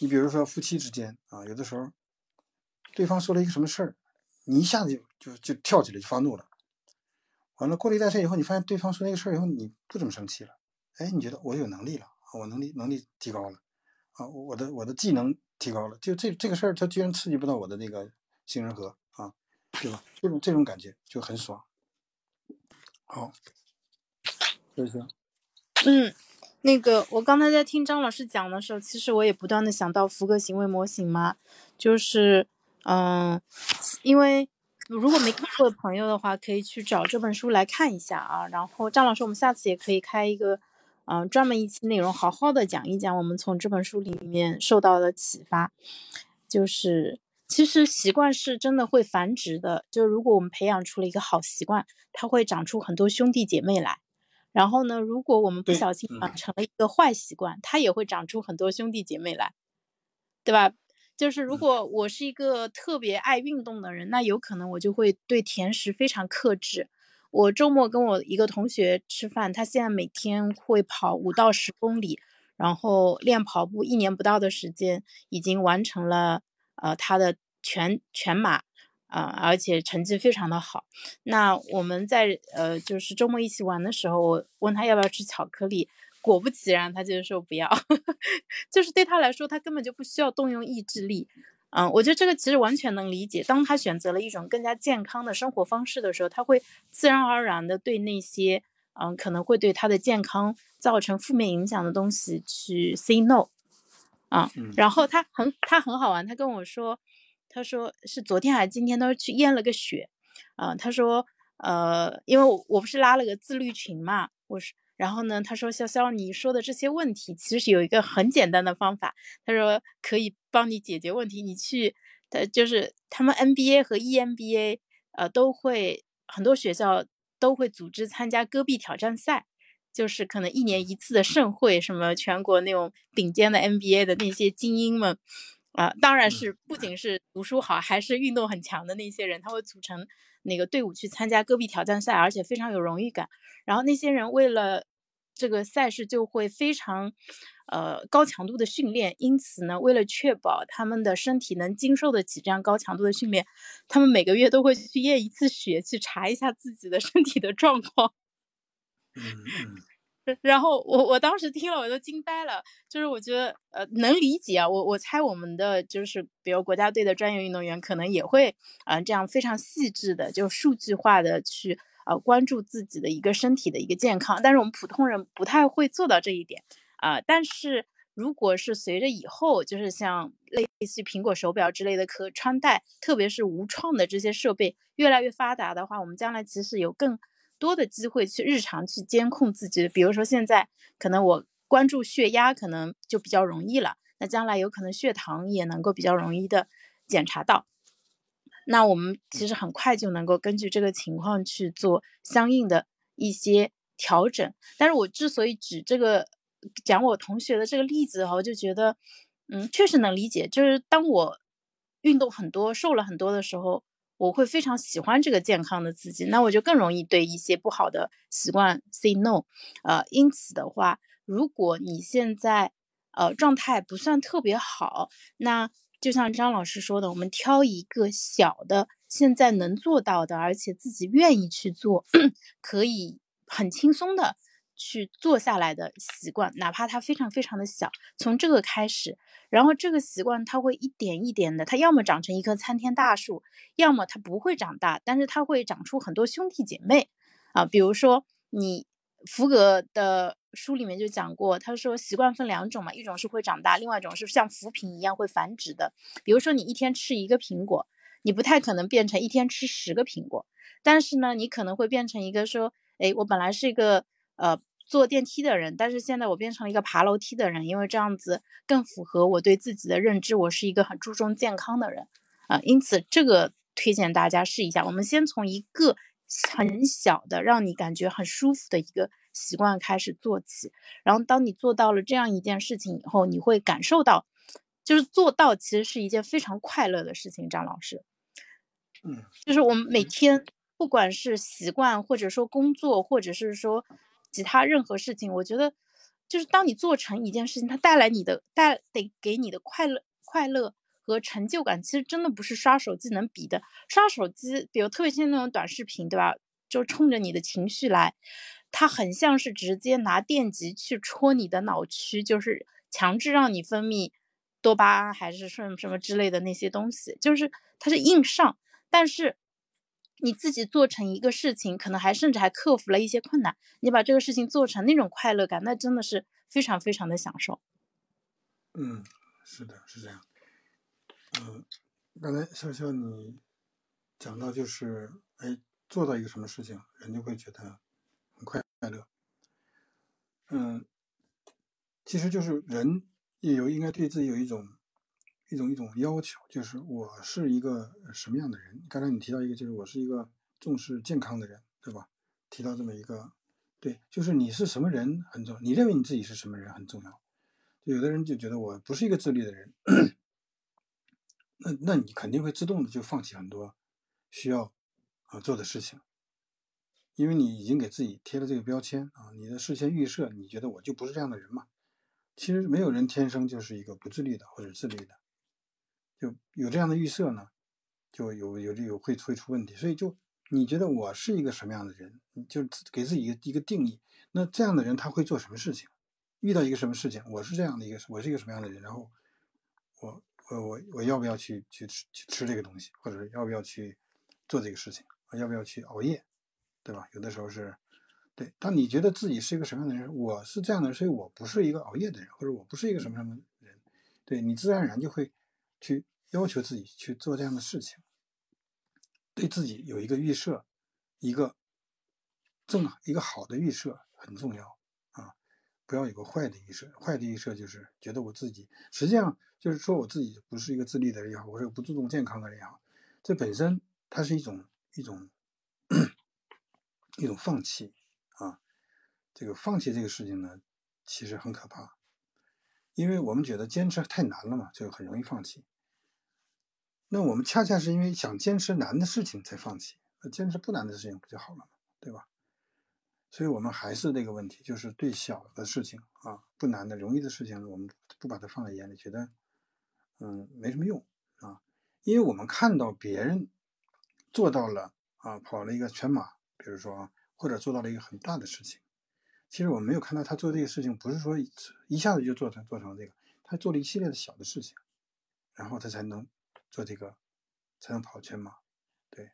S2: 你比如说夫妻之间啊，有的时候对方说了一个什么事儿，你一下子就就就跳起来就发怒了。完了过了一段时间以后，你发现对方说那个事儿以后，你不怎么生气了。哎，你觉得我有能力了，我能力能力提高了啊，我的我的技能提高了。就这这个事儿，它居然刺激不到我的那个杏仁核啊，对吧？这种这种感觉就很爽。好，谢谢。
S1: 嗯。那个，我刚才在听张老师讲的时候，其实我也不断的想到福格行为模型嘛，就是，嗯，因为如果没看过的朋友的话，可以去找这本书来看一下啊。然后张老师，我们下次也可以开一个，嗯，专门一期内容，好好的讲一讲我们从这本书里面受到的启发。就是其实习惯是真的会繁殖的，就如果我们培养出了一个好习惯，它会长出很多兄弟姐妹来。然后呢，如果我们不小心养成了一个坏习惯，它也会长出很多兄弟姐妹来，对吧？就是如果我是一个特别爱运动的人，那有可能我就会对甜食非常克制。我周末跟我一个同学吃饭，他现在每天会跑五到十公里，然后练跑步，一年不到的时间已经完成了呃他的全全马，啊，而且成绩非常的好。那我们在呃就是周末一起玩的时候，我问他要不要吃巧克力。果不其然，他就说不要，就是对他来说，他根本就不需要动用意志力。嗯，我觉得这个其实完全能理解。当他选择了一种更加健康的生活方式的时候，他会自然而然的对那些嗯可能会对他的健康造成负面影响的东西去 say no。啊，然后他很他很好玩，他跟我说，他说是昨天还是今天，他说去验了个血。啊，他说呃，因为我我不是拉了个自律群嘛，我是。然后呢，他说：“潇潇，你说的这些问题其实有一个很简单的方法，他说可以帮你解决问题。你去，他就是他们 NBA 和 EMBA，呃，都会很多学校都会组织参加戈壁挑战赛，就是可能一年一次的盛会，什么全国那种顶尖的 NBA 的那些精英们，啊，当然是不仅是读书好，还是运动很强的那些人，他会组成。”那个队伍去参加戈壁挑战赛，而且非常有荣誉感。然后那些人为了这个赛事就会非常，呃高强度的训练。因此呢，为了确保他们的身体能经受得起这样高强度的训练，他们每个月都会去验一次血，去查一下自己的身体的状况。然后我我当时听了我都惊呆了，就是我觉得呃能理解啊，我我猜我们的就是比如国家队的专业运动员可能也会啊这样非常细致的就数据化的去呃关注自己的一个身体的一个健康，但是我们普通人不太会做到这一点啊。但是如果是随着以后就是像类似于苹果手表之类的可穿戴，特别是无创的这些设备越来越发达的话，我们将来其实有更。多的机会去日常去监控自己，比如说现在可能我关注血压，可能就比较容易了。那将来有可能血糖也能够比较容易的检查到。那我们其实很快就能够根据这个情况去做相应的一些调整。但是我之所以举这个讲我同学的这个例子哈，我就觉得，嗯，确实能理解。就是当我运动很多、瘦了很多的时候。我会非常喜欢这个健康的自己，那我就更容易对一些不好的习惯 say no。呃，因此的话，如果你现在呃状态不算特别好，那就像张老师说的，我们挑一个小的，现在能做到的，而且自己愿意去做，可以很轻松的。去做下来的习惯，哪怕它非常非常的小，从这个开始，然后这个习惯它会一点一点的，它要么长成一棵参天大树，要么它不会长大，但是它会长出很多兄弟姐妹啊。比如说你福格的书里面就讲过，他说习惯分两种嘛，一种是会长大，另外一种是像浮萍一样会繁殖的。比如说你一天吃一个苹果，你不太可能变成一天吃十个苹果，但是呢，你可能会变成一个说，哎，我本来是一个。呃，坐电梯的人，但是现在我变成了一个爬楼梯的人，因为这样子更符合我对自己的认知，我是一个很注重健康的人啊，因此这个推荐大家试一下。我们先从一个很小的，让你感觉很舒服的一个习惯开始做起，然后当你做到了这样一件事情以后，你会感受到，就是做到其实是一件非常快乐的事情。张老师，
S2: 嗯，
S1: 就是我们每天不管是习惯，或者说工作，或者是说。其他任何事情，我觉得就是当你做成一件事情，它带来你的带得给你的快乐、快乐和成就感，其实真的不是刷手机能比的。刷手机，比如特别像那种短视频，对吧？就冲着你的情绪来，它很像是直接拿电极去戳你的脑区，就是强制让你分泌多巴胺还是什么什么之类的那些东西，就是它是硬上，但是。你自己做成一个事情，可能还甚至还克服了一些困难，你把这个事情做成那种快乐感，那真的是非常非常的享受。
S2: 嗯，是的，是这样。嗯，刚才潇潇你讲到就是哎做到一个什么事情，人就会觉得很快乐。嗯，其实就是人也有应该对自己有一种一种一种要求，就是我是一个什么样的人。刚才你提到一个，就是我是一个重视健康的人，对吧？提到这么一个，对，就是你是什么人很重要，你认为你自己是什么人很重要。有的人就觉得我不是一个自律的人，那那你肯定会自动的就放弃很多需要啊做的事情。因为你已经给自己贴了这个标签啊，你的事先预设，你觉得我就不是这样的人嘛？其实没有人天生就是一个不自律的或者自律的，就有这样的预设呢，就有有这有会会出问题。所以就你觉得我是一个什么样的人，就给自己一个一个定义。那这样的人他会做什么事情？遇到一个什么事情，我是这样的一个，我是一个什么样的人？然后我我我我要不要去去吃去吃这个东西，或者要不要去做这个事情？要不要去熬夜？对吧？有的时候是，对。当你觉得自己是一个什么样的人，我是这样的人，所以我不是一个熬夜的人，或者我不是一个什么什么人，对你自然而然就会去要求自己去做这样的事情，对自己有一个预设，一个正一个好的预设很重要啊，不要有个坏的预设。坏的预设就是觉得我自己实际上就是说我自己不是一个自律的人也好，或者不注重健康的人也好，这本身它是一种一种。一种放弃啊，这个放弃这个事情呢，其实很可怕，因为我们觉得坚持太难了嘛，就很容易放弃。那我们恰恰是因为想坚持难的事情才放弃，那坚持不难的事情不就好了嘛，对吧？所以我们还是这个问题，就是对小的事情啊，不难的、容易的事情，我们不把它放在眼里，觉得嗯没什么用啊，因为我们看到别人做到了啊，跑了一个全马。比如说，或者做到了一个很大的事情，其实我们没有看到他做这个事情，不是说一下子就做成做成这个，他做了一系列的小的事情，然后他才能做这个，才能跑全马。对，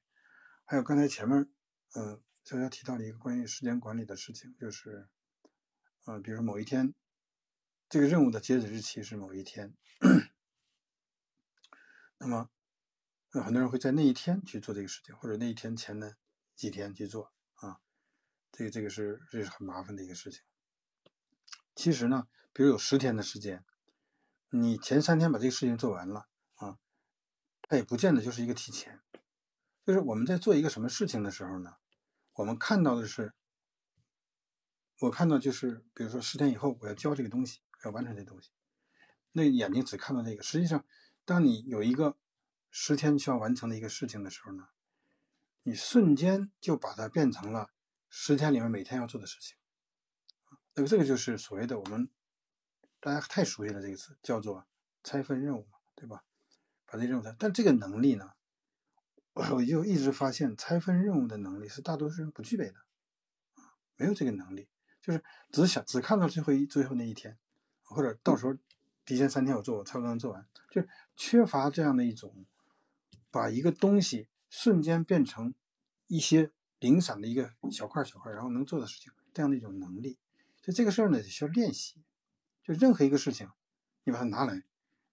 S2: 还有刚才前面，嗯，小小提到了一个关于时间管理的事情，就是，呃，比如说某一天，这个任务的截止日期是某一天，那么，很多人会在那一天去做这个事情，或者那一天前呢？几天去做啊？这个这个是这是很麻烦的一个事情。其实呢，比如有十天的时间，你前三天把这个事情做完了，它也不见得就是一个提前。就是我们在做一个什么事情的时候呢，我们看到的是，我看到就是，比如说十天以后我要交这个东西，要完成这东西，那眼睛只看到这个。实际上，当你有一个十天需要完成的一个事情的时候呢？你瞬间就把它变成了十天里面每天要做的事情，那么这个就是所谓的我们大家太熟悉了这个词，叫做拆分任务，对吧？把这任务拆，但这个能力呢，我就一直发现拆分任务的能力是大多数人不具备的，没有这个能力，就是只想只看到最后一最后那一天，或者到时候提前三天我做，我差不多能做完，就缺乏这样的一种把一个东西。瞬间变成一些零散的一个小块小块，然后能做的事情，这样的一种能力。所以这个事儿呢，需要练习。就任何一个事情，你把它拿来，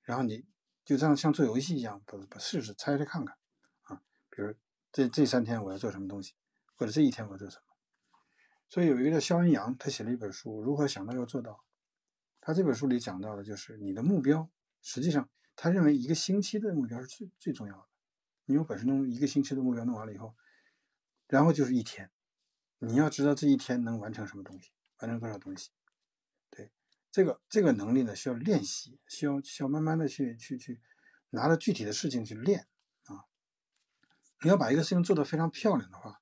S2: 然后你就这样像做游戏一样，把把试试猜猜看看啊。比如这这三天我要做什么东西，或者这一天我要做什么。所以有一个叫肖恩阳，他写了一本书《如何想到要做到》。他这本书里讲到的就是你的目标，实际上他认为一个星期的目标是最最重要的。你有本事弄一个星期的目标弄完了以后，然后就是一天，你要知道这一天能完成什么东西，完成多少东西。这个这个能力呢需要练习，需要需要慢慢的去去去拿着具体的事情去练啊。你要把一个事情做得非常漂亮的话，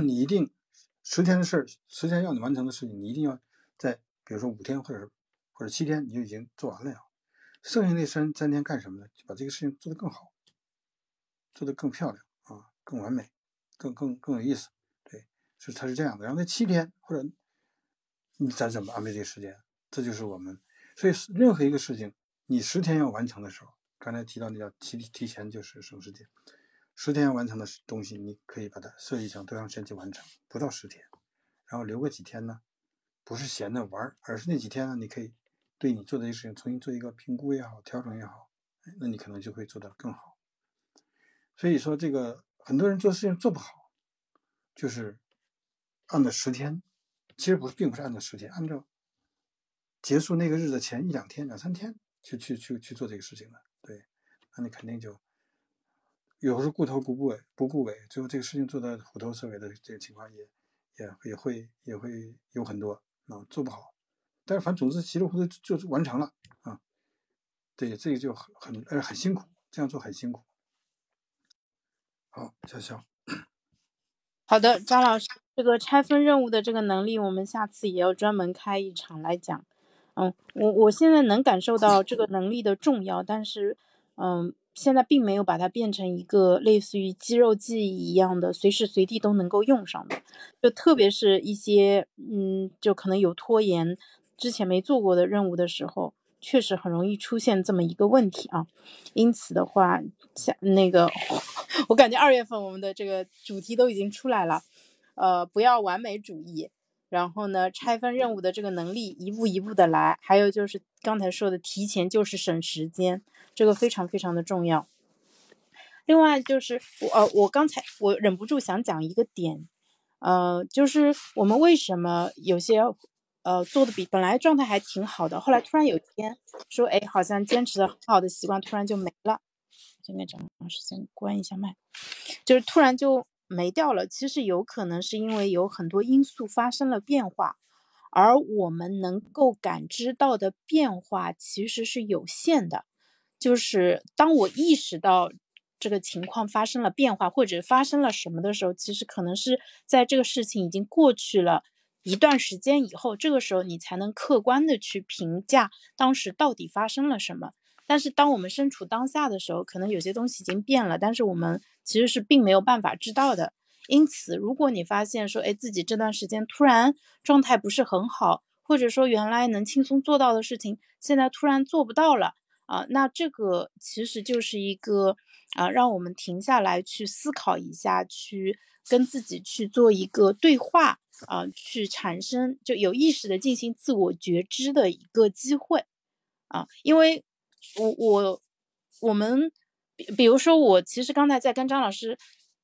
S2: 你一定十天的事儿，十天要你完成的事情，你一定要在比如说五天或者是或者七天你就已经做完了呀。剩下那三三天干什么呢？就把这个事情做得更好。做得更漂亮啊，更完美，更更更有意思，对，是它是这样的。然后那七天或者你咱怎么安排这个时间？这就是我们，所以任何一个事情，你十天要完成的时候，刚才提到那叫提提前就是省时间，十天要完成的东西，你可以把它设计成多长时间去完成，不到十天，然后留个几天呢？不是闲着玩，而是那几天呢，你可以对你做的这些事情重新做一个评估也好，调整也好，那你可能就会做得更好。所以说，这个很多人做事情做不好，就是按照十天，其实不是，并不是按照十天，按照结束那个日子前一两天、两三天去去去去做这个事情的。对，那你肯定就有时候顾头不顾尾，不顾尾，最后这个事情做的虎头蛇尾的这个情况也也也会也会有很多啊，做不好。但是反正总之稀里糊涂就完成了啊。对，这个就很很呃很辛苦，这样做很辛苦。好，笑笑。
S1: 好的，张老师，这个拆分任务的这个能力，我们下次也要专门开一场来讲。嗯，我我现在能感受到这个能力的重要，但是，嗯，现在并没有把它变成一个类似于肌肉记忆一样的，随时随地都能够用上的。就特别是一些，嗯，就可能有拖延，之前没做过的任务的时候。确实很容易出现这么一个问题啊，因此的话，像那个，我感觉二月份我们的这个主题都已经出来了，呃，不要完美主义，然后呢，拆分任务的这个能力，一步一步的来，还有就是刚才说的提前就是省时间，这个非常非常的重要。另外就是我呃，我刚才我忍不住想讲一个点，呃，就是我们为什么有些。呃，做的比本来状态还挺好的，后来突然有一天说，哎，好像坚持的很好的习惯突然就没了。应该讲，老师先关一下麦，就是突然就没掉了。其实有可能是因为有很多因素发生了变化，而我们能够感知到的变化其实是有限的。就是当我意识到这个情况发生了变化，或者发生了什么的时候，其实可能是在这个事情已经过去了。一段时间以后，这个时候你才能客观的去评价当时到底发生了什么。但是当我们身处当下的时候，可能有些东西已经变了，但是我们其实是并没有办法知道的。因此，如果你发现说，哎，自己这段时间突然状态不是很好，或者说原来能轻松做到的事情，现在突然做不到了啊，那这个其实就是一个啊，让我们停下来去思考一下，去跟自己去做一个对话。啊，去产生就有意识的进行自我觉知的一个机会啊，因为我我我们比比如说我其实刚才在跟张老师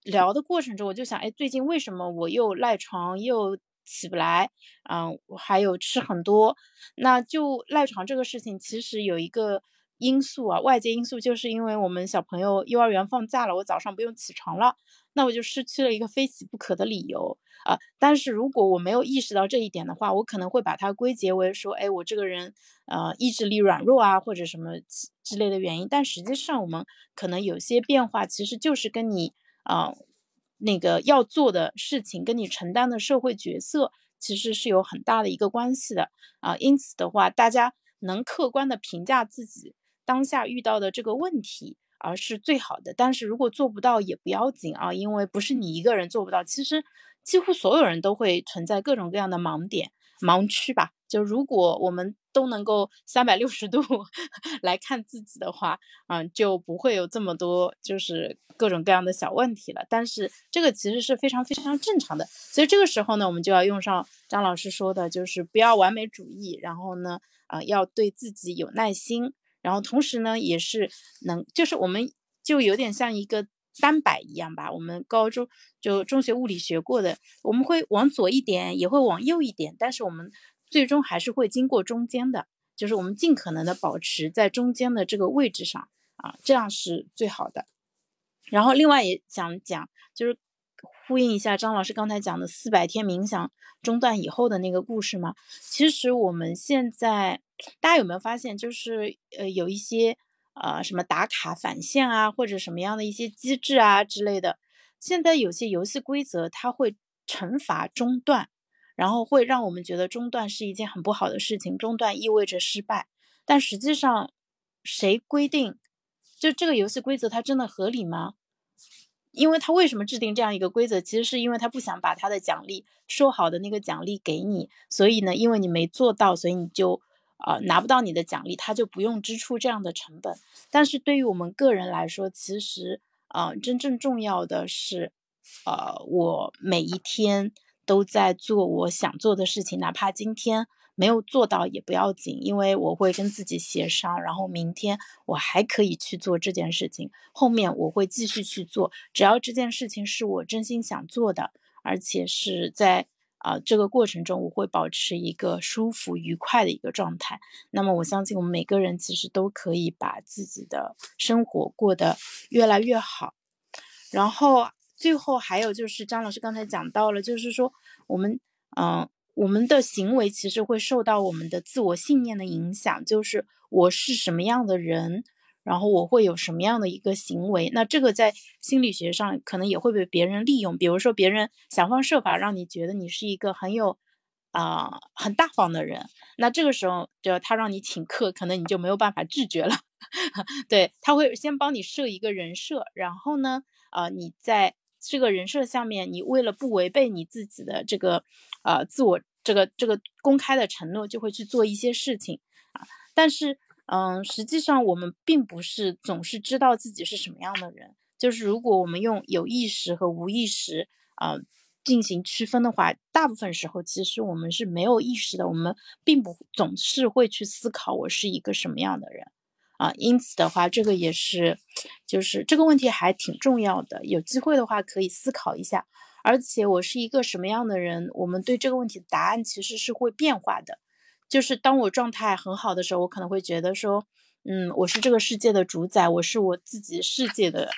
S1: 聊的过程中，我就想，哎，最近为什么我又赖床又起不来？嗯，我还有吃很多，那就赖床这个事情其实有一个因素啊，外界因素就是因为我们小朋友幼儿园放假了，我早上不用起床了，那我就失去了一个非起不可的理由。啊，但是如果我没有意识到这一点的话，我可能会把它归结为说，哎，我这个人，呃，意志力软弱啊，或者什么之类的原因。但实际上，我们可能有些变化，其实就是跟你啊，那个要做的事情，跟你承担的社会角色，其实是有很大的一个关系的啊。因此的话，大家能客观的评价自己当下遇到的这个问题，而是最好的。但是如果做不到也不要紧啊，因为不是你一个人做不到，其实。几乎所有人都会存在各种各样的盲点、盲区吧。就如果我们都能够三百六十度 来看自己的话，嗯，就不会有这么多就是各种各样的小问题了。但是这个其实是非常非常正常的。所以这个时候呢，我们就要用上张老师说的，就是不要完美主义，然后呢，啊，要对自己有耐心，然后同时呢，也是能，就是我们就有点像一个。单摆一样吧，我们高中就中学物理学过的，我们会往左一点，也会往右一点，但是我们最终还是会经过中间的，就是我们尽可能的保持在中间的这个位置上啊，这样是最好的。然后另外也想讲，就是呼应一下张老师刚才讲的四百天冥想中断以后的那个故事嘛。其实我们现在大家有没有发现，就是呃有一些。呃，什么打卡返现啊，或者什么样的一些机制啊之类的，现在有些游戏规则它会惩罚中断，然后会让我们觉得中断是一件很不好的事情，中断意味着失败。但实际上，谁规定？就这个游戏规则它真的合理吗？因为他为什么制定这样一个规则？其实是因为他不想把他的奖励说好的那个奖励给你，所以呢，因为你没做到，所以你就。呃，拿不到你的奖励，他就不用支出这样的成本。但是对于我们个人来说，其实啊，真正重要的是，呃，我每一天都在做我想做的事情，哪怕今天没有做到也不要紧，因为我会跟自己协商，然后明天我还可以去做这件事情，后面我会继续去做，只要这件事情是我真心想做的，而且是在啊这个过程中我会保持一个舒服愉快的一个状态，那么我相信我们每个人其实都可以把自己的生活过得越来越好，然后。最后还有就是张老师刚才讲到了，就是说我们，嗯，我们的行为其实会受到我们的自我信念的影响，就是我是什么样的人，然后我会有什么样的一个行为。那这个在心理学上可能也会被别人利用，比如说别人想方设法让你觉得你是一个很有，啊，很大方的人，那这个时候就他让你请客，可能你就没有办法拒绝了。对他会先帮你设一个人设，然后呢，啊，你在。这个人设下面，你为了不违背你自己的这个，呃，自我这个这个公开的承诺，就会去做一些事情啊。但是，嗯，实际上我们并不是总是知道自己是什么样的人。就是如果我们用有意识和无意识啊进行区分的话，大部分时候其实我们是没有意识的，我们并不总是会去思考我是一个什么样的人。啊，因此的话，这个也是，就是这个问题还挺重要的。有机会的话，可以思考一下。而且我是一个什么样的人，我们对这个问题的答案其实是会变化的。就是当我状态很好的时候，我可能会觉得说，嗯，我是这个世界的主宰，我是我自己世界的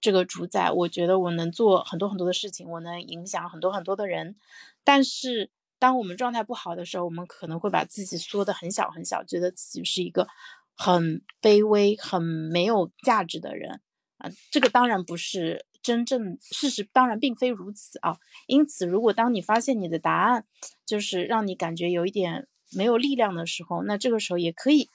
S1: 这个主宰。我觉得我能做很多很多的事情，我能影响很多很多的人。但是当我们状态不好的时候，我们可能会把自己缩得很小很小，觉得自己是一个。很卑微、很没有价值的人啊，这个当然不是真正事实，当然并非如此啊。因此，如果当你发现你的答案就是让你感觉有一点没有力量的时候，那这个时候也可以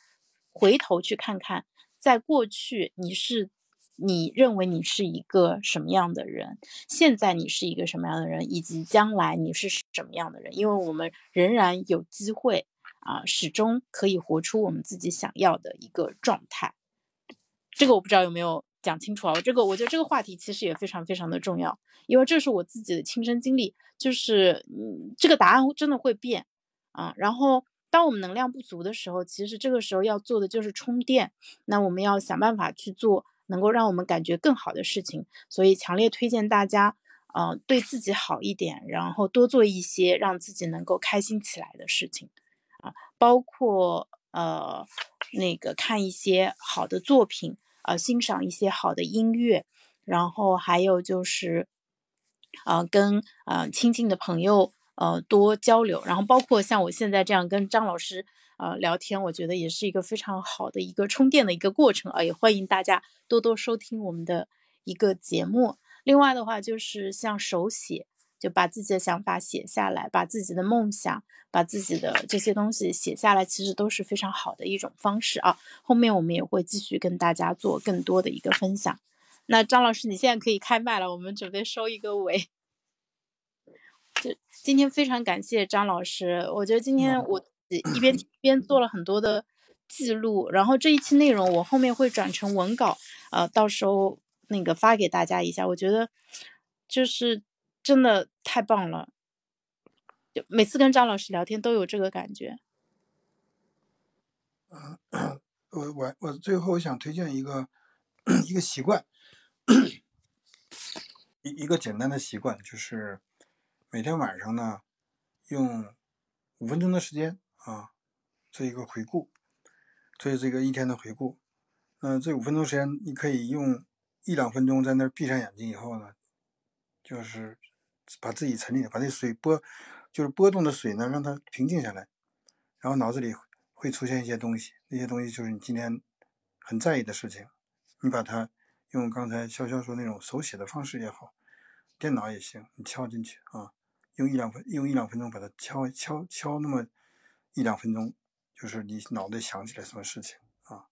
S1: 回头去看看，在过去你是你认为你是一个什么样的人，现在你是一个什么样的人，以及将来你是什么样的人，因为我们仍然有机会。啊，始终可以活出我们自己想要的一个状态。这个我不知道有没有讲清楚啊？我这个我觉得这个话题其实也非常非常的重要，因为这是我自己的亲身经历。就是嗯，这个答案真的会变啊。然后，当我们能量不足的时候，其实这个时候要做的就是充电。那我们要想办法去做能够让我们感觉更好的事情。所以，强烈推荐大家，呃，对自己好一点，然后多做一些让自己能够开心起来的事情。啊，包括呃，那个看一些好的作品，呃，欣赏一些好的音乐，然后还有就是，呃，跟呃亲近的朋友呃多交流，然后包括像我现在这样跟张老师呃聊天，我觉得也是一个非常好的一个充电的一个过程啊，也欢迎大家多多收听我们的一个节目。另外的话，就是像手写。就把自己的想法写下来，把自己的梦想，把自己的这些东西写下来，其实都是非常好的一种方式啊。后面我们也会继续跟大家做更多的一个分享。那张老师，你现在可以开麦了，我们准备收一个尾。就今天非常感谢张老师，我觉得今天我一边一边做了很多的记录，然后这一期内容我后面会转成文稿，呃，到时候那个发给大家一下。我觉得就是。真的太棒了！就每次跟张老师聊天都有这个感觉。
S2: 我我我最后想推荐一个一个习惯，一一个简单的习惯，就是每天晚上呢，用五分钟的时间啊，做一个回顾，做这个一天的回顾。那这五分钟时间，你可以用一两分钟在那儿闭上眼睛以后呢，就是。把自己沉浸，把那水波，就是波动的水呢，让它平静下来，然后脑子里会出现一些东西，那些东西就是你今天很在意的事情，你把它用刚才潇潇说那种手写的方式也好，电脑也行，你敲进去啊，用一两分用一两分钟把它敲敲敲那么一两分钟，就是你脑袋想起来什么事情啊，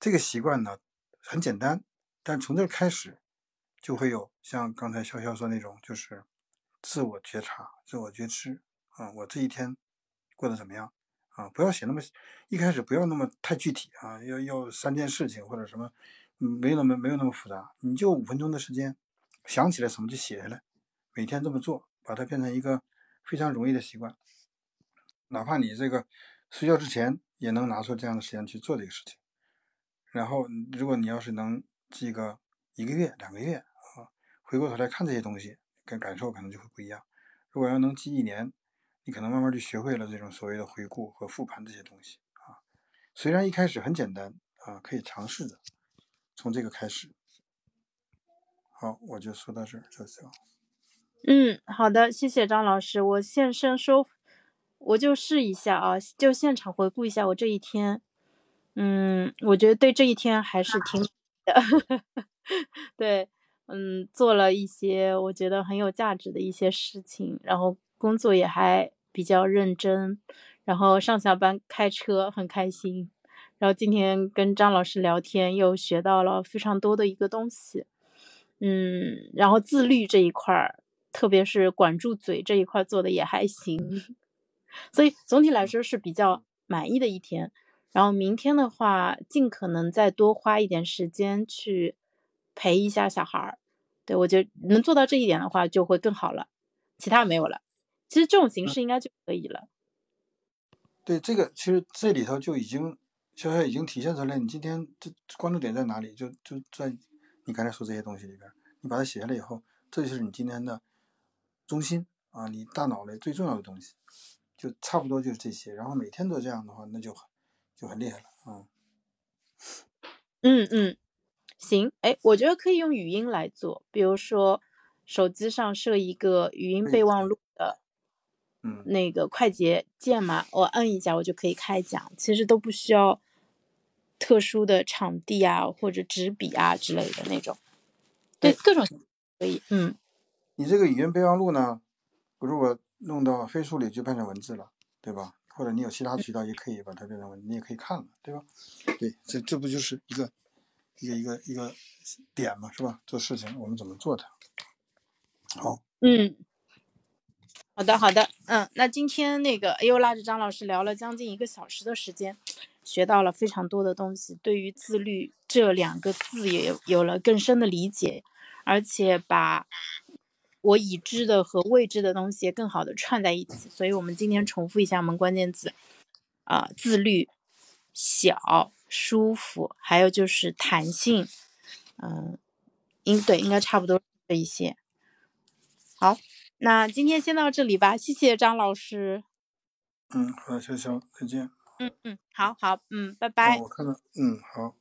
S2: 这个习惯呢很简单，但从这开始就会有像刚才潇潇说那种就是。自我觉察、自我觉知啊，我这一天过得怎么样啊？不要写那么一开始不要那么太具体啊，要要三件事情或者什么，没有那么没有那么复杂，你就五分钟的时间，想起来什么就写下来，每天这么做，把它变成一个非常容易的习惯。哪怕你这个睡觉之前也能拿出这样的时间去做这个事情。然后，如果你要是能记个一个月、两个月啊，回过头来看这些东西，跟感受可能就会不一样。如果要能记一年，你可能慢慢就学会了这种所谓的回顾和复盘这些东西啊。虽然一开始很简单啊，可以尝试着，从这个开始。好，我就说到这儿，就行。
S1: 嗯，好的，谢谢张老师，我现身说，我就试一下啊，就现场回顾一下我这一天。嗯，我觉得对这一天还是挺的，对，嗯，做了一些我觉得很有价值的一些事情，然后工作也还比较认真，然后上下班开车很开心，然后今天跟张老师聊天又学到了非常多的一个东西，嗯，然后自律这一块儿，特别是管住嘴这一块做的也还行，所以总体来说是比较满意的一天。然后明天的话，尽可能再多花一点时间去陪一下小孩儿。对我觉得能做到这一点的话，就会更好了。其他没有了。其实这种形式应该就可以了。
S2: 对这个，其实这里头就已经小小已经体现出来。你今天这关注点在哪里？就就在你刚才说这些东西里边，你把它写下来以后，这就是你今天的中心啊，你大脑里最重要的东西，就差不多就是这些。然后每天都这样的话，那就很。就很厉害了啊！
S1: 嗯嗯，行，哎，我觉得可以用语音来做，比如说手机上设一个语音备忘录的，
S2: 嗯，
S1: 那个快捷键嘛，我摁一下我就可以开讲，其实都不需要特殊的场地啊或者纸笔啊之类的那种，对，各种可以，嗯。
S2: 你这个语音备忘录呢，如果弄到飞书里就变成文字了，对吧？或者你有其他渠道也可以把它变成文，你也可以看了，对吧？对，这这不就是一个一个一个一个点嘛，是吧？做事情我们怎么做它？好，
S1: 嗯，好的好的，嗯，那今天那个又拉着张老师聊了将近一个小时的时间，学到了非常多的东西，对于自律这两个字也有了更深的理解，而且把。我已知的和未知的东西更好的串在一起，所以我们今天重复一下我们关键字，啊，自律、小、舒服，还有就是弹性，嗯，应对应该差不多这一些。好，那今天先到这里吧，谢谢张老师。
S2: 嗯，好，潇潇，再见。
S1: 嗯嗯，好好，嗯，拜拜。
S2: 我看到，嗯，好。